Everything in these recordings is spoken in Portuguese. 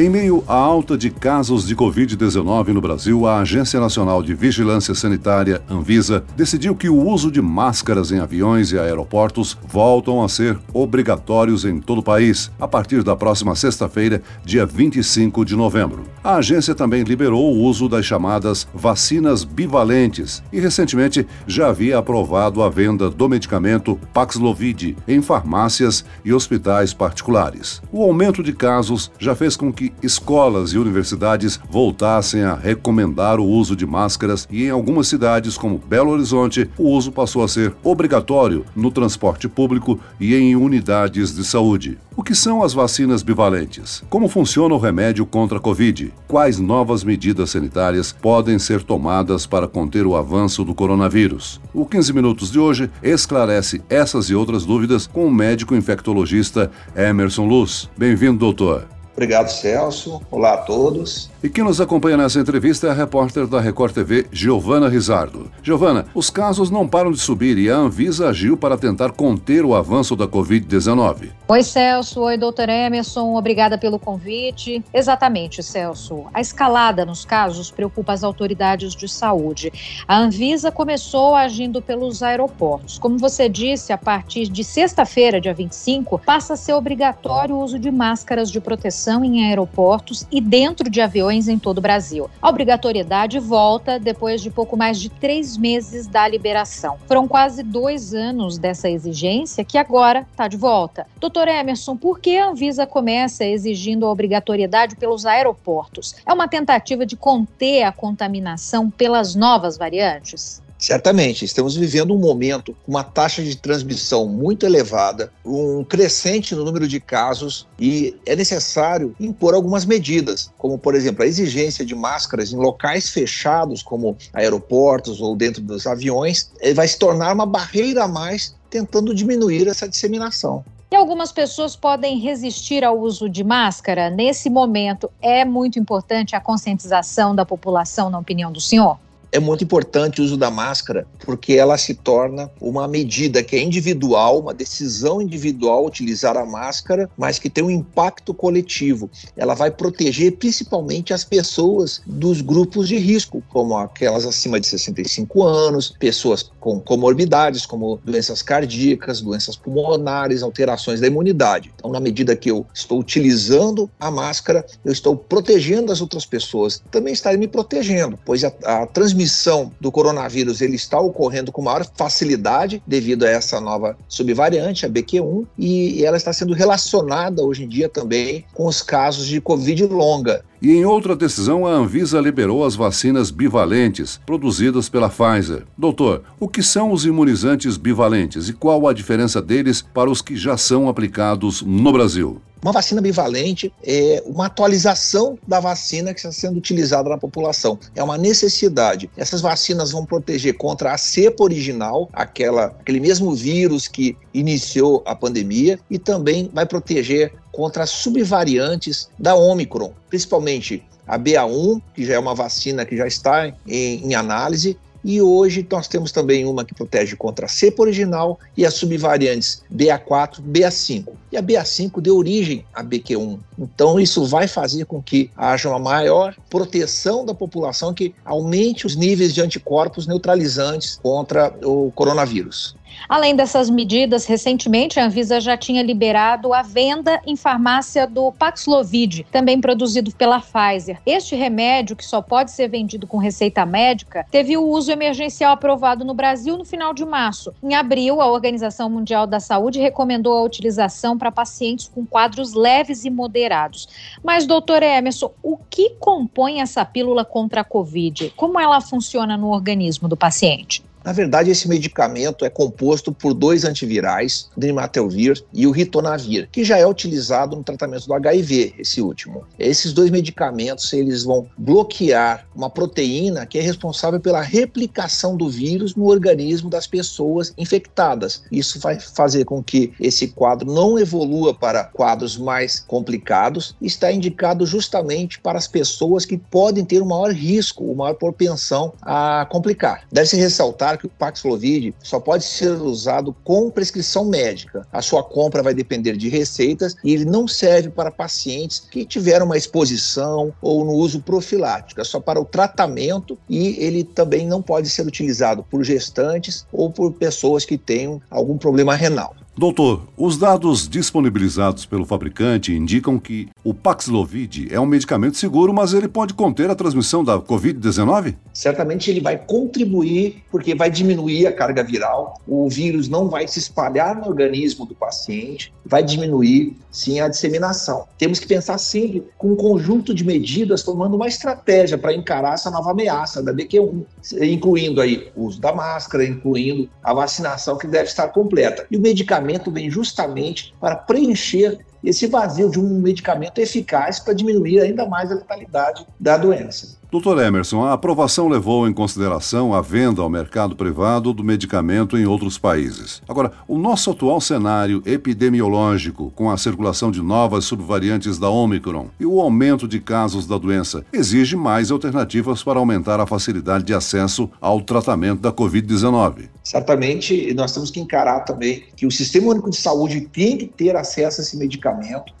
Em meio à alta de casos de Covid-19 no Brasil, a Agência Nacional de Vigilância Sanitária, Anvisa, decidiu que o uso de máscaras em aviões e aeroportos voltam a ser obrigatórios em todo o país, a partir da próxima sexta-feira, dia 25 de novembro. A agência também liberou o uso das chamadas vacinas bivalentes e, recentemente, já havia aprovado a venda do medicamento Paxlovid em farmácias e hospitais particulares. O aumento de casos já fez com que escolas e universidades voltassem a recomendar o uso de máscaras e em algumas cidades, como Belo Horizonte, o uso passou a ser obrigatório no transporte público e em unidades de saúde. O que são as vacinas bivalentes? Como funciona o remédio contra a Covid? Quais novas medidas sanitárias podem ser tomadas para conter o avanço do coronavírus? O 15 Minutos de hoje esclarece essas e outras dúvidas com o médico infectologista Emerson Luz. Bem-vindo, doutor. Obrigado, Celso. Olá a todos. E quem nos acompanha nessa entrevista é a repórter da Record TV, Giovana Rizardo. Giovana, os casos não param de subir e a Anvisa agiu para tentar conter o avanço da Covid-19. Oi, Celso. Oi, doutor Emerson. Obrigada pelo convite. Exatamente, Celso. A escalada nos casos preocupa as autoridades de saúde. A Anvisa começou agindo pelos aeroportos. Como você disse, a partir de sexta-feira, dia 25, passa a ser obrigatório o uso de máscaras de proteção em aeroportos e dentro de aviões em todo o Brasil. A obrigatoriedade volta depois de pouco mais de três meses da liberação. Foram quase dois anos dessa exigência que agora está de volta. Doutor Emerson, por que a Anvisa começa exigindo a obrigatoriedade pelos aeroportos? É uma tentativa de conter a contaminação pelas novas variantes? Certamente, estamos vivendo um momento com uma taxa de transmissão muito elevada, um crescente no número de casos e é necessário impor algumas medidas, como, por exemplo, a exigência de máscaras em locais fechados, como aeroportos ou dentro dos aviões, vai se tornar uma barreira a mais tentando diminuir essa disseminação. E algumas pessoas podem resistir ao uso de máscara. Nesse momento, é muito importante a conscientização da população, na opinião do senhor? É muito importante o uso da máscara, porque ela se torna uma medida que é individual, uma decisão individual utilizar a máscara, mas que tem um impacto coletivo. Ela vai proteger principalmente as pessoas dos grupos de risco, como aquelas acima de 65 anos, pessoas com comorbidades, como doenças cardíacas, doenças pulmonares, alterações da imunidade. Então, na medida que eu estou utilizando a máscara, eu estou protegendo as outras pessoas. Também estarei me protegendo, pois a, a transmissão transmissão do coronavírus ele está ocorrendo com maior facilidade devido a essa nova subvariante, a BQ1, e ela está sendo relacionada hoje em dia também com os casos de Covid longa. E em outra decisão, a Anvisa liberou as vacinas bivalentes, produzidas pela Pfizer. Doutor, o que são os imunizantes bivalentes e qual a diferença deles para os que já são aplicados no Brasil? Uma vacina bivalente é uma atualização da vacina que está sendo utilizada na população. É uma necessidade. Essas vacinas vão proteger contra a cepa original, aquela, aquele mesmo vírus que iniciou a pandemia, e também vai proteger contra as subvariantes da Omicron, principalmente a BA1, que já é uma vacina que já está em, em análise, e hoje nós temos também uma que protege contra a cepa original e as subvariantes BA4, BA5. E a BA5 deu origem à BQ1. Então isso vai fazer com que haja uma maior proteção da população que aumente os níveis de anticorpos neutralizantes contra o coronavírus. Além dessas medidas, recentemente a Anvisa já tinha liberado a venda em farmácia do Paxlovid, também produzido pela Pfizer. Este remédio, que só pode ser vendido com receita médica, teve o uso emergencial aprovado no Brasil no final de março. Em abril, a Organização Mundial da Saúde recomendou a utilização para pacientes com quadros leves e moderados. Mas, doutor Emerson, o que compõe essa pílula contra a Covid? Como ela funciona no organismo do paciente? Na verdade, esse medicamento é composto por dois antivirais, o Nirmatrelvir e o Ritonavir, que já é utilizado no tratamento do HIV, esse último. Esses dois medicamentos, eles vão bloquear uma proteína que é responsável pela replicação do vírus no organismo das pessoas infectadas. Isso vai fazer com que esse quadro não evolua para quadros mais complicados está indicado justamente para as pessoas que podem ter um maior risco, uma maior propensão a complicar. Deve-se ressaltar claro que o Paxlovid só pode ser usado com prescrição médica. A sua compra vai depender de receitas e ele não serve para pacientes que tiveram uma exposição ou no uso profilático, é só para o tratamento e ele também não pode ser utilizado por gestantes ou por pessoas que tenham algum problema renal. Doutor, os dados disponibilizados pelo fabricante indicam que o Paxlovid é um medicamento seguro, mas ele pode conter a transmissão da Covid-19? Certamente ele vai contribuir, porque vai diminuir a carga viral, o vírus não vai se espalhar no organismo do paciente, vai diminuir, sim, a disseminação. Temos que pensar sempre com um conjunto de medidas, tomando uma estratégia para encarar essa nova ameaça da BQ1, incluindo aí o uso da máscara, incluindo a vacinação que deve estar completa. E o medicamento vem justamente para preencher esse vazio de um medicamento eficaz para diminuir ainda mais a letalidade da doença. Doutor Emerson, a aprovação levou em consideração a venda ao mercado privado do medicamento em outros países. Agora, o nosso atual cenário epidemiológico, com a circulação de novas subvariantes da Omicron e o aumento de casos da doença, exige mais alternativas para aumentar a facilidade de acesso ao tratamento da Covid-19. Certamente, nós temos que encarar também que o Sistema Único de Saúde tem que ter acesso a esse medicamento,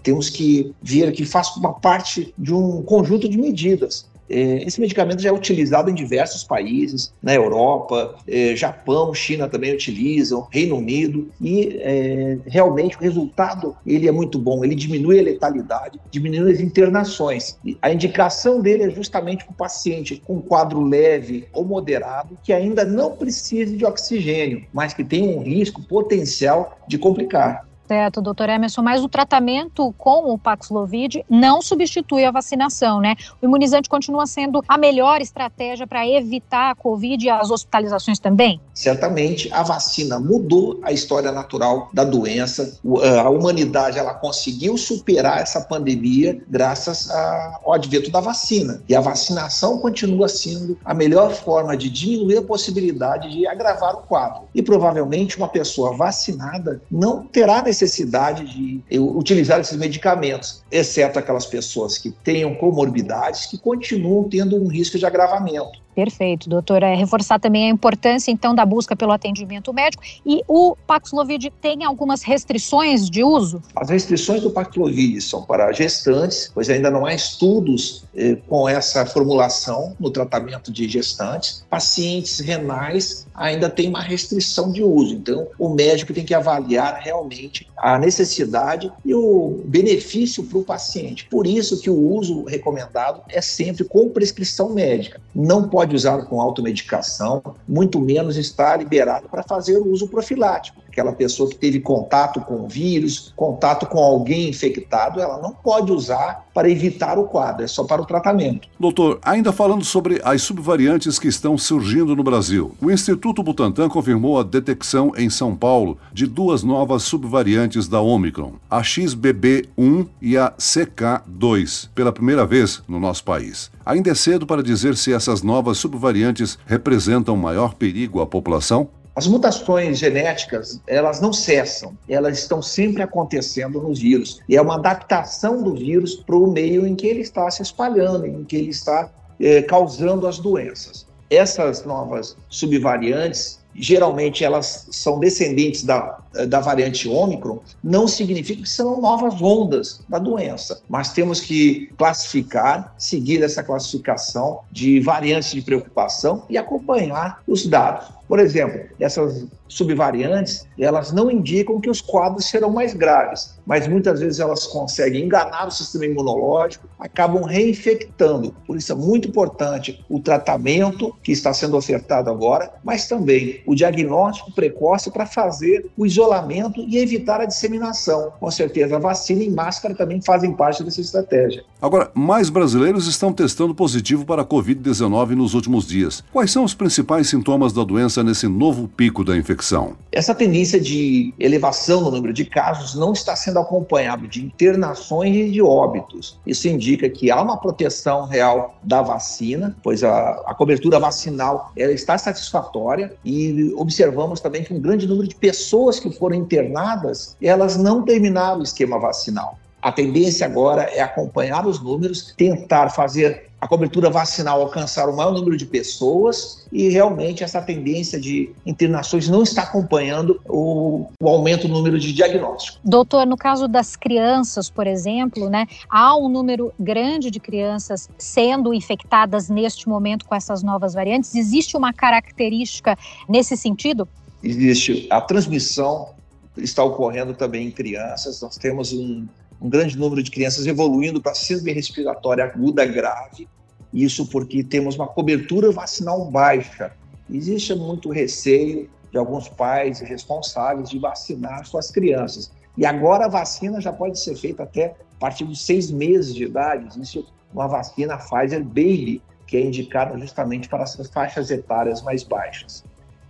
temos que ver que faz uma parte de um conjunto de medidas é, esse medicamento já é utilizado em diversos países, na Europa, é, Japão, China também utilizam, Reino Unido, e é, realmente o resultado ele é muito bom, ele diminui a letalidade, diminui as internações. A indicação dele é justamente para o paciente com quadro leve ou moderado, que ainda não precise de oxigênio, mas que tem um risco potencial de complicar. Certo, doutor Emerson, mas o tratamento com o Paxlovid não substitui a vacinação, né? O imunizante continua sendo a melhor estratégia para evitar a Covid e as hospitalizações também? Certamente, a vacina mudou a história natural da doença. Eh, a humanidade ela conseguiu superar essa pandemia graças ao advento da vacina. E a vacinação continua sendo a melhor forma de diminuir a possibilidade de agravar o quadro. E provavelmente uma pessoa vacinada não terá necessidade necessidade de utilizar esses medicamentos, exceto aquelas pessoas que tenham comorbidades que continuam tendo um risco de agravamento. Perfeito, doutora. É, reforçar também a importância, então, da busca pelo atendimento médico. E o Paxlovid tem algumas restrições de uso? As restrições do Paxlovid são para gestantes, pois ainda não há estudos eh, com essa formulação no tratamento de gestantes. Pacientes renais ainda tem uma restrição de uso, então o médico tem que avaliar realmente a necessidade e o benefício para o paciente. Por isso que o uso recomendado é sempre com prescrição médica. Não pode pode usar com automedicação, muito menos está liberado para fazer o uso profilático. Aquela pessoa que teve contato com o vírus, contato com alguém infectado, ela não pode usar para evitar o quadro, é só para o tratamento. Doutor, ainda falando sobre as subvariantes que estão surgindo no Brasil, o Instituto Butantan confirmou a detecção em São Paulo de duas novas subvariantes da Omicron, a XBB1 e a CK2, pela primeira vez no nosso país. Ainda é cedo para dizer se essas novas subvariantes representam maior perigo à população? As mutações genéticas, elas não cessam, elas estão sempre acontecendo nos vírus. E é uma adaptação do vírus para o meio em que ele está se espalhando, em que ele está eh, causando as doenças. Essas novas subvariantes, geralmente elas são descendentes da, da variante Ômicron, não significa que são novas ondas da doença, mas temos que classificar, seguir essa classificação de variantes de preocupação e acompanhar os dados. Por exemplo, essas subvariantes, elas não indicam que os quadros serão mais graves, mas muitas vezes elas conseguem enganar o sistema imunológico, acabam reinfectando. Por isso é muito importante o tratamento que está sendo ofertado agora, mas também o diagnóstico precoce para fazer o isolamento e evitar a disseminação. Com certeza, a vacina e máscara também fazem parte dessa estratégia. Agora, mais brasileiros estão testando positivo para a Covid-19 nos últimos dias. Quais são os principais sintomas da doença nesse novo pico da infecção? Essa tendência de elevação no número de casos não está sendo acompanhado de internações e de óbitos. Isso indica que há uma proteção real da vacina, pois a, a cobertura vacinal está satisfatória e observamos também que um grande número de pessoas que foram internadas, elas não terminaram o esquema vacinal. A tendência agora é acompanhar os números, tentar fazer a cobertura vacinal alcançar o maior número de pessoas e realmente essa tendência de internações não está acompanhando o, o aumento do número de diagnósticos. Doutor, no caso das crianças, por exemplo, né, há um número grande de crianças sendo infectadas neste momento com essas novas variantes. Existe uma característica nesse sentido? Existe a transmissão está ocorrendo também em crianças. Nós temos um, um grande número de crianças evoluindo para síndrome respiratória aguda grave, isso porque temos uma cobertura vacinal baixa. Existe muito receio de alguns pais responsáveis de vacinar suas crianças. E agora a vacina já pode ser feita até a partir dos seis meses de idade. Existe uma vacina Pfizer Baby, que é indicada justamente para essas faixas etárias mais baixas.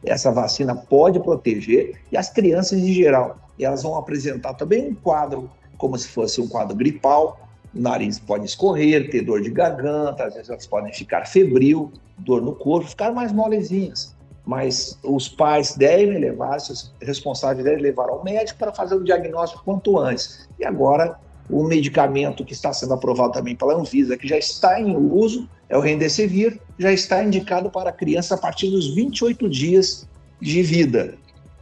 Essa vacina pode proteger e as crianças em geral, elas vão apresentar também um quadro como se fosse um quadro gripal. O nariz pode escorrer, ter dor de garganta, às vezes elas podem ficar febril, dor no corpo, ficar mais molezinhas. Mas os pais devem levar, os responsáveis devem levar ao médico para fazer o diagnóstico quanto antes. E agora, o medicamento que está sendo aprovado também pela Anvisa, que já está em uso, é o Remdesivir, já está indicado para criança a partir dos 28 dias de vida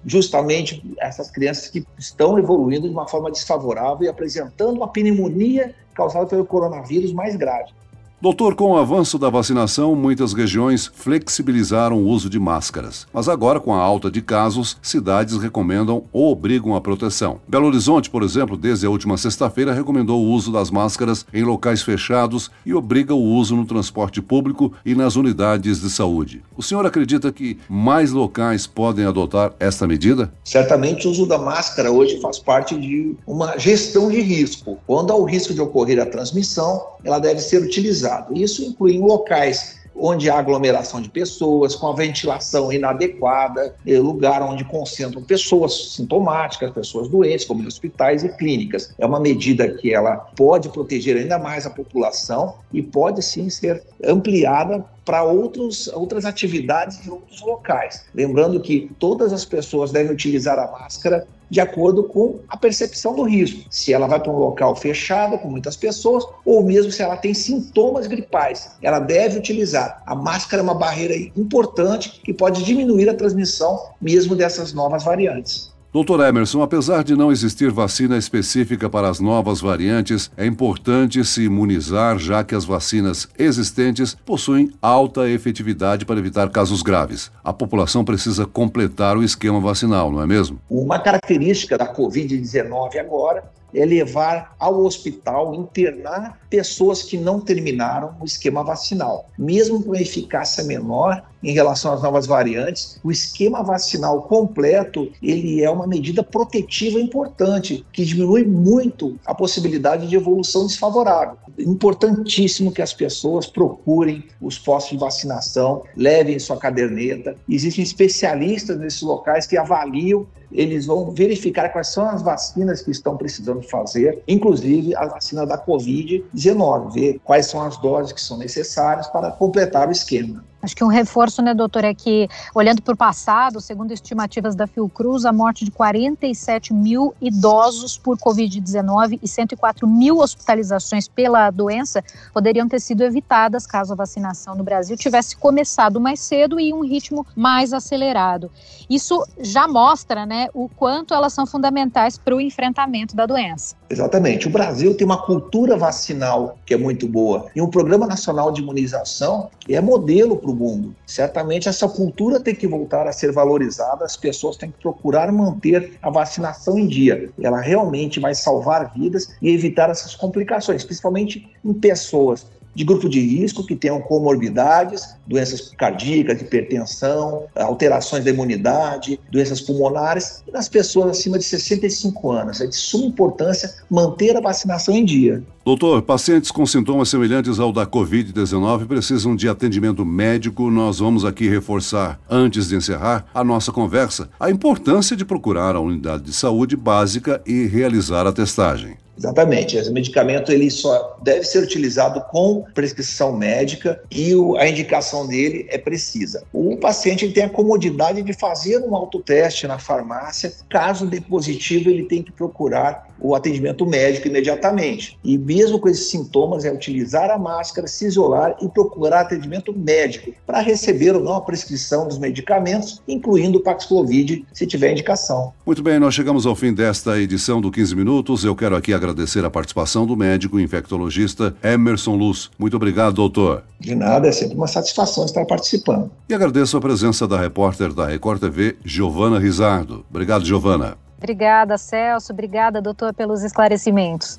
justamente essas crianças que estão evoluindo de uma forma desfavorável e apresentando uma pneumonia causada pelo coronavírus mais grave. Doutor, com o avanço da vacinação, muitas regiões flexibilizaram o uso de máscaras. Mas agora, com a alta de casos, cidades recomendam ou obrigam a proteção. Belo Horizonte, por exemplo, desde a última sexta-feira, recomendou o uso das máscaras em locais fechados e obriga o uso no transporte público e nas unidades de saúde. O senhor acredita que mais locais podem adotar esta medida? Certamente o uso da máscara hoje faz parte de uma gestão de risco. Quando há o risco de ocorrer a transmissão, ela deve ser utilizada isso inclui em locais onde há aglomeração de pessoas, com a ventilação inadequada, eh, lugar onde concentram pessoas sintomáticas, pessoas doentes, como em hospitais e clínicas. É uma medida que ela pode proteger ainda mais a população e pode sim ser ampliada para outros, outras atividades em outros locais. Lembrando que todas as pessoas devem utilizar a máscara de acordo com a percepção do risco. Se ela vai para um local fechado, com muitas pessoas, ou mesmo se ela tem sintomas gripais, ela deve utilizar. A máscara é uma barreira importante que pode diminuir a transmissão mesmo dessas novas variantes. Doutor Emerson, apesar de não existir vacina específica para as novas variantes, é importante se imunizar, já que as vacinas existentes possuem alta efetividade para evitar casos graves. A população precisa completar o esquema vacinal, não é mesmo? Uma característica da Covid-19 agora é levar ao hospital, internar pessoas que não terminaram o esquema vacinal. Mesmo com eficácia menor em relação às novas variantes, o esquema vacinal completo, ele é uma medida protetiva importante, que diminui muito a possibilidade de evolução desfavorável. Importantíssimo que as pessoas procurem os postos de vacinação, levem sua caderneta. Existem especialistas nesses locais que avaliam eles vão verificar quais são as vacinas que estão precisando fazer, inclusive a vacina da Covid-19, ver quais são as doses que são necessárias para completar o esquema. Acho que um reforço, né, doutor, é que, olhando para o passado, segundo estimativas da Fiocruz, a morte de 47 mil idosos por Covid-19 e 104 mil hospitalizações pela doença poderiam ter sido evitadas caso a vacinação no Brasil tivesse começado mais cedo e em um ritmo mais acelerado. Isso já mostra, né, o quanto elas são fundamentais para o enfrentamento da doença. Exatamente. O Brasil tem uma cultura vacinal que é muito boa e um programa nacional de imunização que é modelo para o mundo. Certamente essa cultura tem que voltar a ser valorizada, as pessoas têm que procurar manter a vacinação em dia. Ela realmente vai salvar vidas e evitar essas complicações, principalmente em pessoas de grupo de risco que tenham comorbidades, doenças cardíacas, hipertensão, alterações da imunidade, doenças pulmonares, e nas pessoas acima de 65 anos. É de suma importância manter a vacinação em dia. Doutor, pacientes com sintomas semelhantes ao da Covid-19 precisam de atendimento médico. Nós vamos aqui reforçar, antes de encerrar a nossa conversa, a importância de procurar a unidade de saúde básica e realizar a testagem. Exatamente. Esse medicamento ele só deve ser utilizado com prescrição médica e o, a indicação dele é precisa. O paciente tem a comodidade de fazer um autoteste na farmácia. Caso dê positivo, ele tem que procurar o atendimento médico imediatamente. E mesmo com esses sintomas, é utilizar a máscara, se isolar e procurar atendimento médico para receber ou não a prescrição dos medicamentos, incluindo o Paxlovid, se tiver indicação. Muito bem, nós chegamos ao fim desta edição do 15 Minutos. Eu quero aqui agradecer a participação do médico infectologista Emerson Luz. Muito obrigado, doutor. De nada, é sempre uma satisfação estar participando. E agradeço a presença da repórter da Record TV, Giovana Rizardo. Obrigado, Giovana. Obrigada, Celso. Obrigada, doutor, pelos esclarecimentos.